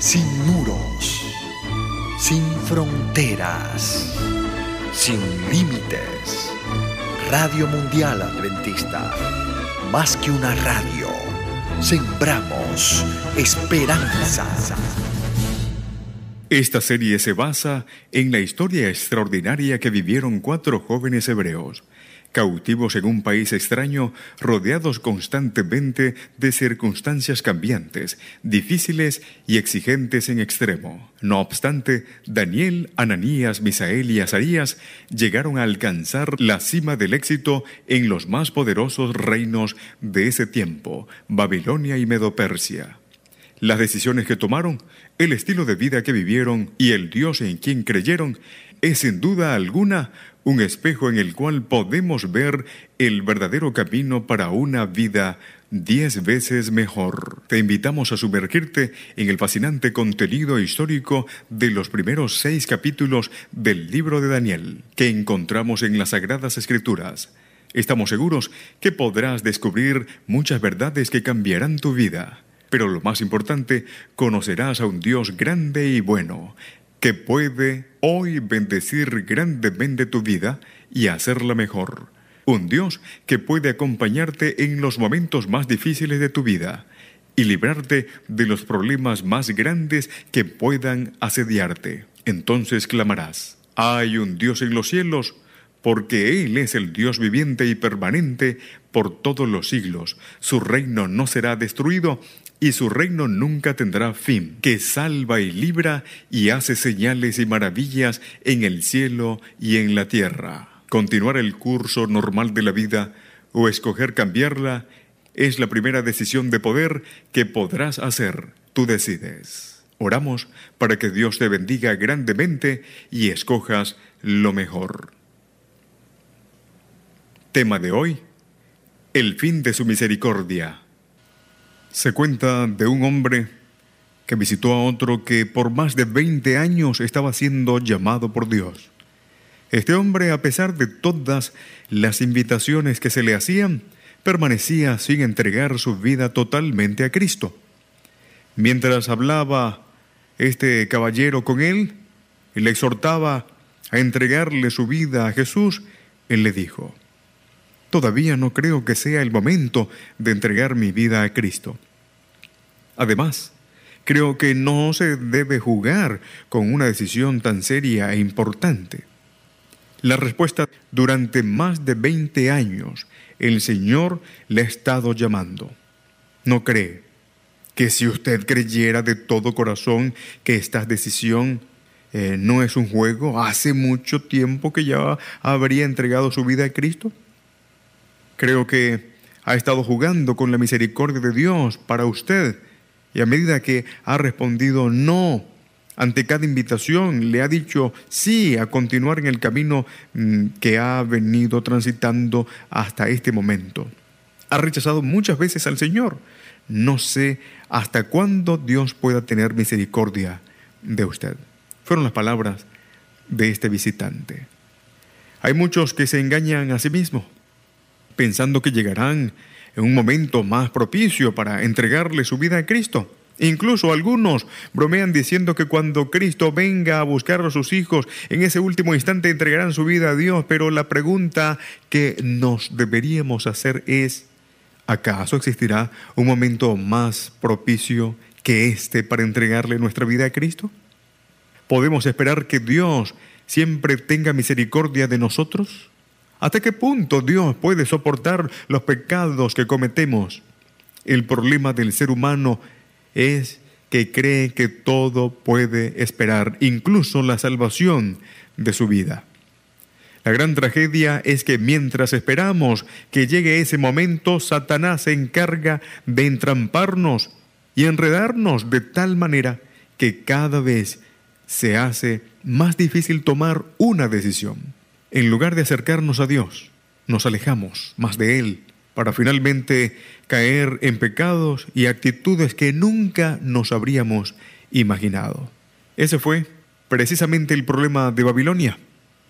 sin muros, sin fronteras, sin límites. Radio Mundial Adventista, más que una radio, sembramos esperanza. Esta serie se basa en la historia extraordinaria que vivieron cuatro jóvenes hebreos cautivos en un país extraño, rodeados constantemente de circunstancias cambiantes, difíciles y exigentes en extremo. No obstante, Daniel, Ananías, Misael y Azarías llegaron a alcanzar la cima del éxito en los más poderosos reinos de ese tiempo, Babilonia y Medopersia. Las decisiones que tomaron, el estilo de vida que vivieron y el Dios en quien creyeron es sin duda alguna un espejo en el cual podemos ver el verdadero camino para una vida diez veces mejor. Te invitamos a sumergirte en el fascinante contenido histórico de los primeros seis capítulos del libro de Daniel que encontramos en las Sagradas Escrituras. Estamos seguros que podrás descubrir muchas verdades que cambiarán tu vida. Pero lo más importante, conocerás a un Dios grande y bueno, que puede hoy bendecir grandemente tu vida y hacerla mejor. Un Dios que puede acompañarte en los momentos más difíciles de tu vida y librarte de los problemas más grandes que puedan asediarte. Entonces clamarás, hay un Dios en los cielos, porque Él es el Dios viviente y permanente por todos los siglos. Su reino no será destruido y su reino nunca tendrá fin, que salva y libra y hace señales y maravillas en el cielo y en la tierra. Continuar el curso normal de la vida o escoger cambiarla es la primera decisión de poder que podrás hacer. Tú decides. Oramos para que Dios te bendiga grandemente y escojas lo mejor. Tema de hoy, el fin de su misericordia. Se cuenta de un hombre que visitó a otro que por más de 20 años estaba siendo llamado por Dios. Este hombre, a pesar de todas las invitaciones que se le hacían, permanecía sin entregar su vida totalmente a Cristo. Mientras hablaba este caballero con él y le exhortaba a entregarle su vida a Jesús, él le dijo, Todavía no creo que sea el momento de entregar mi vida a Cristo. Además, creo que no se debe jugar con una decisión tan seria e importante. La respuesta, durante más de 20 años, el Señor le ha estado llamando. ¿No cree que si usted creyera de todo corazón que esta decisión eh, no es un juego, hace mucho tiempo que ya habría entregado su vida a Cristo? Creo que ha estado jugando con la misericordia de Dios para usted y a medida que ha respondido no ante cada invitación, le ha dicho sí a continuar en el camino mm, que ha venido transitando hasta este momento. Ha rechazado muchas veces al Señor. No sé hasta cuándo Dios pueda tener misericordia de usted. Fueron las palabras de este visitante. Hay muchos que se engañan a sí mismos pensando que llegarán en un momento más propicio para entregarle su vida a Cristo. Incluso algunos bromean diciendo que cuando Cristo venga a buscar a sus hijos, en ese último instante entregarán su vida a Dios, pero la pregunta que nos deberíamos hacer es, ¿acaso existirá un momento más propicio que este para entregarle nuestra vida a Cristo? ¿Podemos esperar que Dios siempre tenga misericordia de nosotros? ¿Hasta qué punto Dios puede soportar los pecados que cometemos? El problema del ser humano es que cree que todo puede esperar, incluso la salvación de su vida. La gran tragedia es que mientras esperamos que llegue ese momento, Satanás se encarga de entramparnos y enredarnos de tal manera que cada vez se hace más difícil tomar una decisión. En lugar de acercarnos a Dios, nos alejamos más de Él para finalmente caer en pecados y actitudes que nunca nos habríamos imaginado. Ese fue precisamente el problema de Babilonia.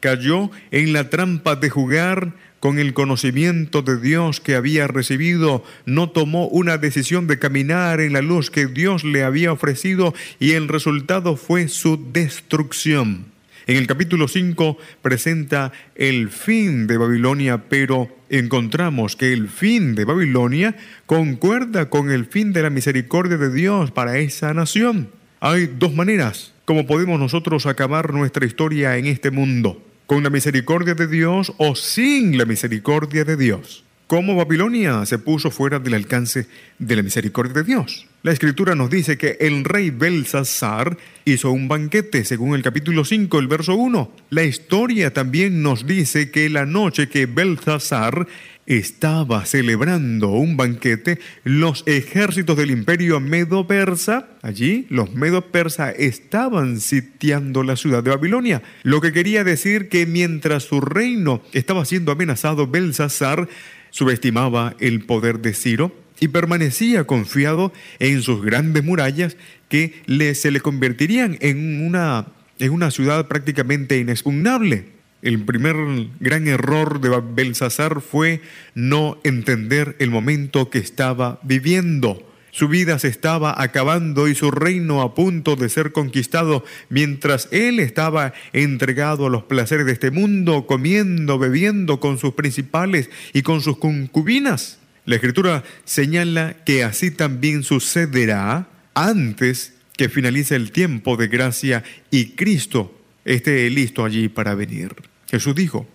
Cayó en la trampa de jugar con el conocimiento de Dios que había recibido, no tomó una decisión de caminar en la luz que Dios le había ofrecido y el resultado fue su destrucción. En el capítulo 5 presenta el fin de Babilonia, pero encontramos que el fin de Babilonia concuerda con el fin de la misericordia de Dios para esa nación. Hay dos maneras como podemos nosotros acabar nuestra historia en este mundo con la misericordia de Dios o sin la misericordia de Dios. ¿Cómo Babilonia se puso fuera del alcance de la misericordia de Dios? La escritura nos dice que el rey Belsasar hizo un banquete, según el capítulo 5, el verso 1. La historia también nos dice que la noche que Belsasar estaba celebrando un banquete, los ejércitos del imperio medo-persa, allí los medo-persa estaban sitiando la ciudad de Babilonia, lo que quería decir que mientras su reino estaba siendo amenazado, Belsasar subestimaba el poder de Ciro y permanecía confiado en sus grandes murallas que le, se le convertirían en una, en una ciudad prácticamente inexpugnable. El primer gran error de Belsasar fue no entender el momento que estaba viviendo. Su vida se estaba acabando y su reino a punto de ser conquistado mientras él estaba entregado a los placeres de este mundo, comiendo, bebiendo con sus principales y con sus concubinas. La escritura señala que así también sucederá antes que finalice el tiempo de gracia y Cristo esté listo allí para venir. Jesús dijo,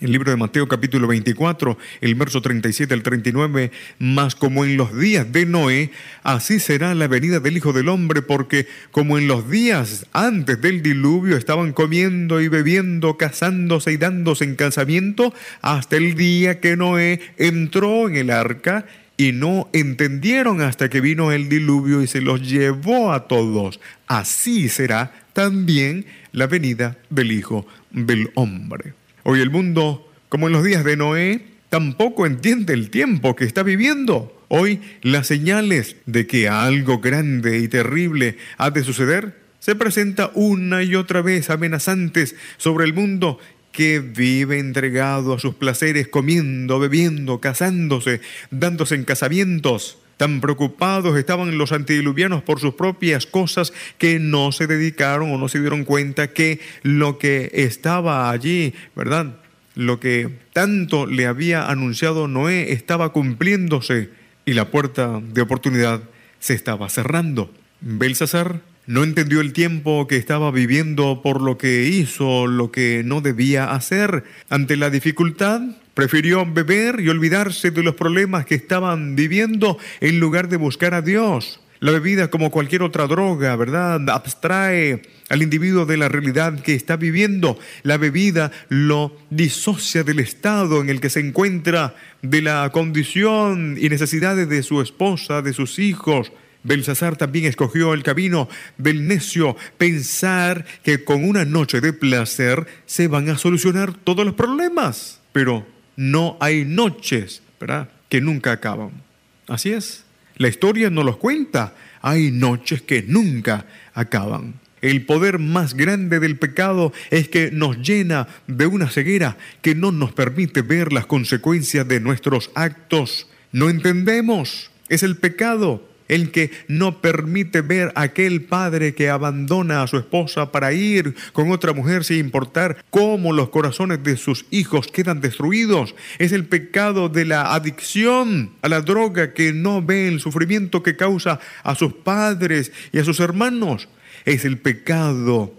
el libro de Mateo capítulo 24, el verso 37 al 39, mas como en los días de Noé, así será la venida del Hijo del Hombre, porque como en los días antes del diluvio estaban comiendo y bebiendo, casándose y dándose en casamiento, hasta el día que Noé entró en el arca, y no entendieron hasta que vino el diluvio y se los llevó a todos. Así será también la venida del Hijo del Hombre. Hoy el mundo, como en los días de Noé, tampoco entiende el tiempo que está viviendo. Hoy las señales de que algo grande y terrible ha de suceder se presenta una y otra vez amenazantes sobre el mundo que vive entregado a sus placeres, comiendo, bebiendo, casándose, dándose en casamientos. Tan preocupados estaban los antediluvianos por sus propias cosas que no se dedicaron o no se dieron cuenta que lo que estaba allí, ¿verdad? Lo que tanto le había anunciado Noé estaba cumpliéndose y la puerta de oportunidad se estaba cerrando. Belsasar no entendió el tiempo que estaba viviendo por lo que hizo lo que no debía hacer. Ante la dificultad, prefirió beber y olvidarse de los problemas que estaban viviendo en lugar de buscar a Dios. La bebida, como cualquier otra droga, ¿verdad? Abstrae al individuo de la realidad que está viviendo. La bebida lo disocia del estado en el que se encuentra, de la condición y necesidades de su esposa, de sus hijos, Belsasar también escogió el camino del necio, pensar que con una noche de placer se van a solucionar todos los problemas. Pero no hay noches, ¿verdad?, que nunca acaban. Así es. La historia no los cuenta. Hay noches que nunca acaban. El poder más grande del pecado es que nos llena de una ceguera que no nos permite ver las consecuencias de nuestros actos. No entendemos. Es el pecado el que no permite ver a aquel padre que abandona a su esposa para ir con otra mujer sin importar cómo los corazones de sus hijos quedan destruidos. Es el pecado de la adicción a la droga que no ve el sufrimiento que causa a sus padres y a sus hermanos. Es el pecado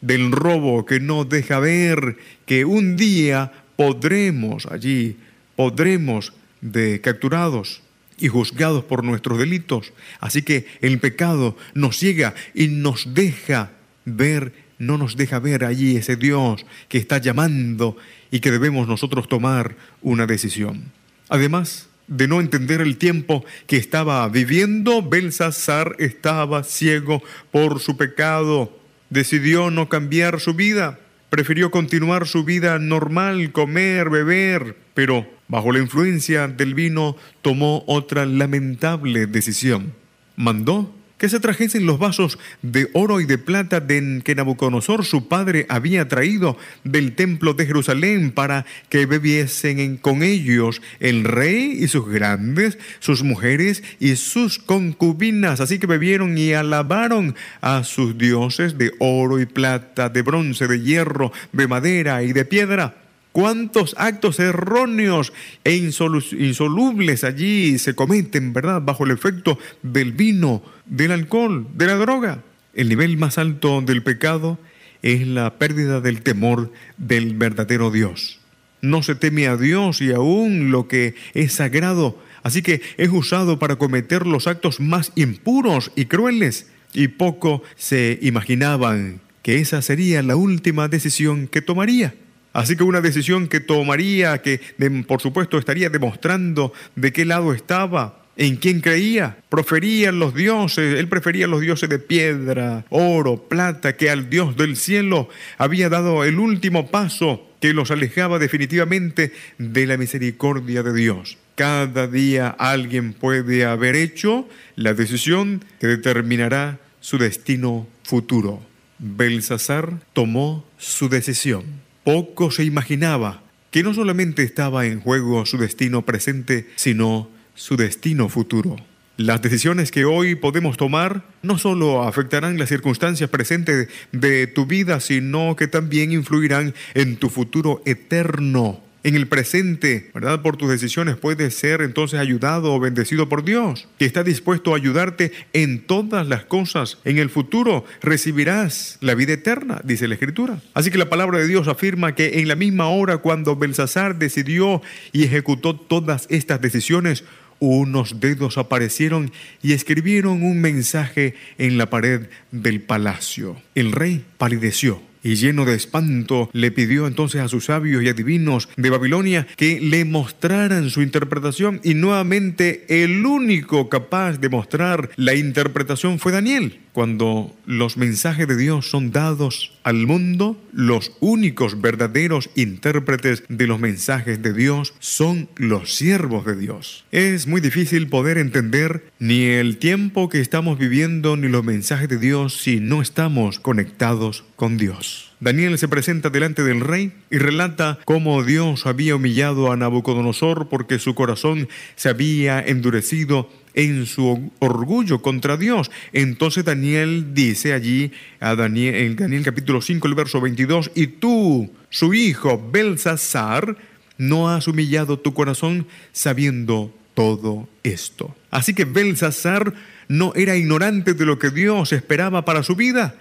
del robo que no deja ver que un día podremos allí, podremos de capturados y juzgados por nuestros delitos. Así que el pecado nos ciega y nos deja ver, no nos deja ver allí ese Dios que está llamando y que debemos nosotros tomar una decisión. Además de no entender el tiempo que estaba viviendo, Belsasar estaba ciego por su pecado. Decidió no cambiar su vida, prefirió continuar su vida normal, comer, beber, pero bajo la influencia del vino tomó otra lamentable decisión. Mandó que se trajesen los vasos de oro y de plata de que Nabucodonosor su padre había traído del templo de Jerusalén para que bebiesen con ellos el rey y sus grandes, sus mujeres y sus concubinas. Así que bebieron y alabaron a sus dioses de oro y plata, de bronce, de hierro, de madera y de piedra cuántos actos erróneos e insolubles allí se cometen, ¿verdad? Bajo el efecto del vino, del alcohol, de la droga. El nivel más alto del pecado es la pérdida del temor del verdadero Dios. No se teme a Dios y aún lo que es sagrado, así que es usado para cometer los actos más impuros y crueles. Y poco se imaginaban que esa sería la última decisión que tomaría. Así que una decisión que tomaría, que por supuesto estaría demostrando de qué lado estaba, en quién creía. Proferían los dioses, él prefería los dioses de piedra, oro, plata, que al Dios del cielo había dado el último paso que los alejaba definitivamente de la misericordia de Dios. Cada día alguien puede haber hecho la decisión que determinará su destino futuro. Belsasar tomó su decisión. Poco se imaginaba que no solamente estaba en juego su destino presente, sino su destino futuro. Las decisiones que hoy podemos tomar no solo afectarán las circunstancias presentes de tu vida, sino que también influirán en tu futuro eterno en el presente, ¿verdad? Por tus decisiones puedes ser entonces ayudado o bendecido por Dios, que está dispuesto a ayudarte en todas las cosas. En el futuro recibirás la vida eterna, dice la Escritura. Así que la palabra de Dios afirma que en la misma hora cuando Belsasar decidió y ejecutó todas estas decisiones, unos dedos aparecieron y escribieron un mensaje en la pared del palacio. El rey palideció y lleno de espanto le pidió entonces a sus sabios y adivinos de Babilonia que le mostraran su interpretación y nuevamente el único capaz de mostrar la interpretación fue Daniel. Cuando los mensajes de Dios son dados al mundo, los únicos verdaderos intérpretes de los mensajes de Dios son los siervos de Dios. Es muy difícil poder entender ni el tiempo que estamos viviendo ni los mensajes de Dios si no estamos conectados con Dios. Daniel se presenta delante del rey y relata cómo Dios había humillado a Nabucodonosor porque su corazón se había endurecido en su orgullo contra Dios. Entonces Daniel dice allí a Daniel, en Daniel capítulo 5, el verso 22, y tú, su hijo Belsasar, no has humillado tu corazón sabiendo todo esto. Así que Belsasar no era ignorante de lo que Dios esperaba para su vida.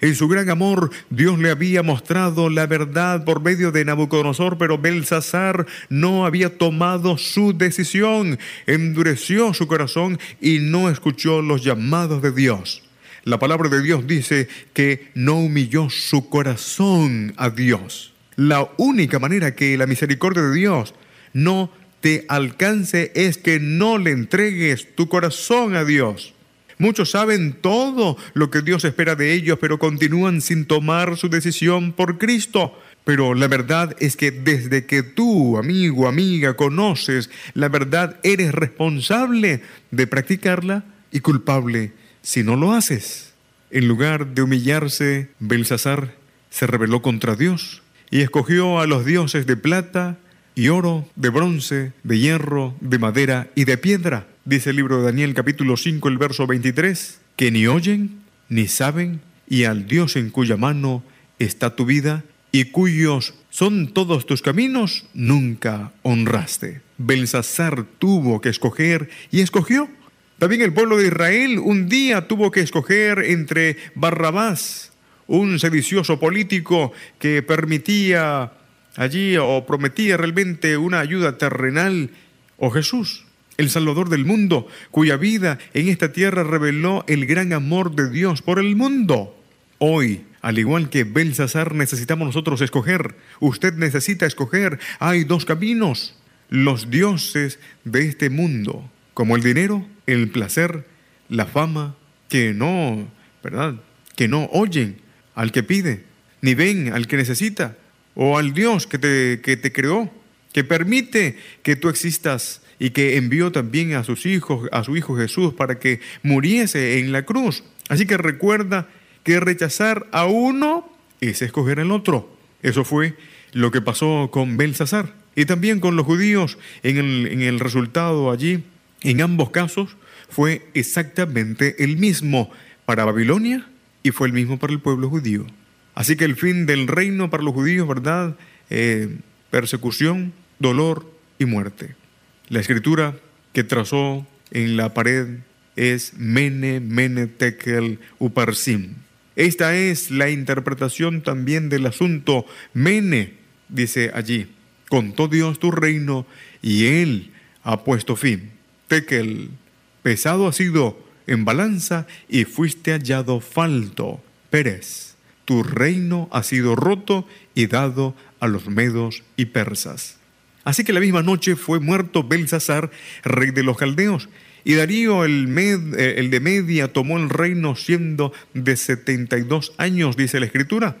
En su gran amor, Dios le había mostrado la verdad por medio de Nabucodonosor, pero Belsasar no había tomado su decisión, endureció su corazón y no escuchó los llamados de Dios. La palabra de Dios dice que no humilló su corazón a Dios. La única manera que la misericordia de Dios no te alcance es que no le entregues tu corazón a Dios. Muchos saben todo lo que Dios espera de ellos, pero continúan sin tomar su decisión por Cristo. Pero la verdad es que desde que tú, amigo, amiga, conoces la verdad, eres responsable de practicarla y culpable si no lo haces. En lugar de humillarse, Belsasar se rebeló contra Dios y escogió a los dioses de plata y oro, de bronce, de hierro, de madera y de piedra dice el libro de Daniel capítulo 5, el verso 23, que ni oyen ni saben, y al Dios en cuya mano está tu vida, y cuyos son todos tus caminos, nunca honraste. Belsasar tuvo que escoger y escogió. También el pueblo de Israel un día tuvo que escoger entre Barrabás, un sedicioso político que permitía allí o prometía realmente una ayuda terrenal, o Jesús, el Salvador del mundo, cuya vida en esta tierra reveló el gran amor de Dios por el mundo. Hoy, al igual que Belsasar, necesitamos nosotros escoger. Usted necesita escoger. Hay dos caminos. Los dioses de este mundo, como el dinero, el placer, la fama, que no, ¿verdad? Que no oyen al que pide, ni ven al que necesita, o al Dios que te, que te creó, que permite que tú existas y que envió también a sus hijos, a su hijo Jesús para que muriese en la cruz. Así que recuerda que rechazar a uno es escoger al otro. Eso fue lo que pasó con Belsasar y también con los judíos en el, en el resultado allí. En ambos casos fue exactamente el mismo para Babilonia y fue el mismo para el pueblo judío. Así que el fin del reino para los judíos, ¿verdad? Eh, persecución, dolor y muerte. La escritura que trazó en la pared es Mene, Mene, Tekel, Uparsim. Esta es la interpretación también del asunto. Mene, dice allí, contó Dios tu reino y Él ha puesto fin. Tekel, pesado ha sido en balanza y fuiste hallado falto. Pérez, tu reino ha sido roto y dado a los medos y persas. Así que la misma noche fue muerto Belsasar, rey de los caldeos, y Darío el, eh, el de Media tomó el reino siendo de 72 años, dice la escritura.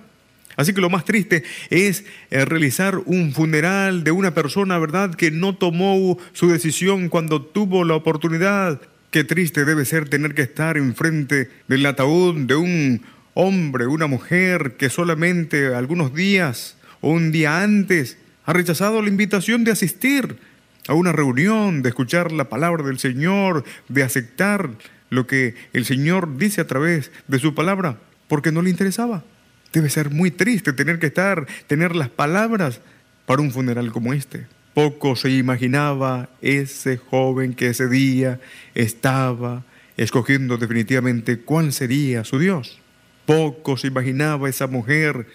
Así que lo más triste es eh, realizar un funeral de una persona, ¿verdad?, que no tomó su decisión cuando tuvo la oportunidad. Qué triste debe ser tener que estar enfrente del ataúd de un hombre, una mujer que solamente algunos días o un día antes ha rechazado la invitación de asistir a una reunión, de escuchar la palabra del Señor, de aceptar lo que el Señor dice a través de su palabra, porque no le interesaba. Debe ser muy triste tener que estar, tener las palabras para un funeral como este. Poco se imaginaba ese joven que ese día estaba escogiendo definitivamente cuál sería su Dios. Poco se imaginaba esa mujer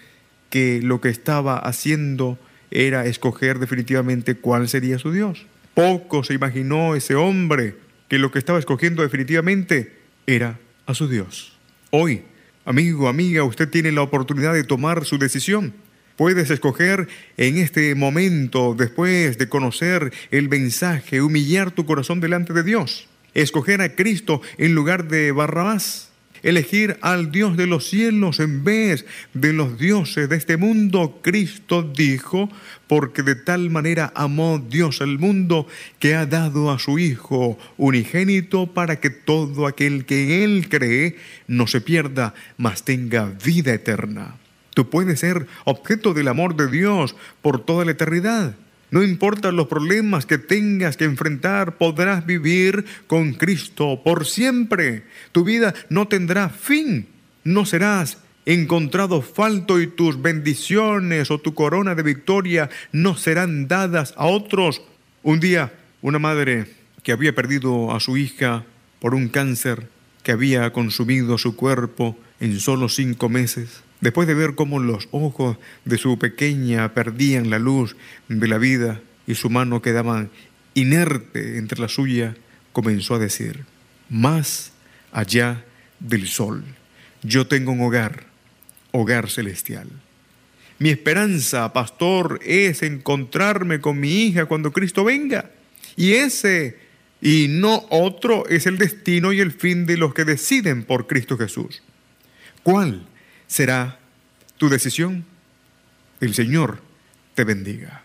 que lo que estaba haciendo era escoger definitivamente cuál sería su Dios. Poco se imaginó ese hombre que lo que estaba escogiendo definitivamente era a su Dios. Hoy, amigo, amiga, usted tiene la oportunidad de tomar su decisión. Puedes escoger en este momento, después de conocer el mensaje, humillar tu corazón delante de Dios. Escoger a Cristo en lugar de Barrabás elegir al Dios de los cielos en vez de los dioses de este mundo, Cristo dijo, porque de tal manera amó Dios al mundo que ha dado a su Hijo unigénito para que todo aquel que en Él cree no se pierda, mas tenga vida eterna. Tú puedes ser objeto del amor de Dios por toda la eternidad. No importa los problemas que tengas que enfrentar, podrás vivir con Cristo por siempre. Tu vida no tendrá fin. No serás encontrado falto y tus bendiciones o tu corona de victoria no serán dadas a otros. Un día, una madre que había perdido a su hija por un cáncer que había consumido su cuerpo en solo cinco meses, Después de ver cómo los ojos de su pequeña perdían la luz de la vida y su mano quedaba inerte entre la suya, comenzó a decir, más allá del sol, yo tengo un hogar, hogar celestial. Mi esperanza, pastor, es encontrarme con mi hija cuando Cristo venga. Y ese y no otro es el destino y el fin de los que deciden por Cristo Jesús. ¿Cuál será tu decisión. El Señor te bendiga.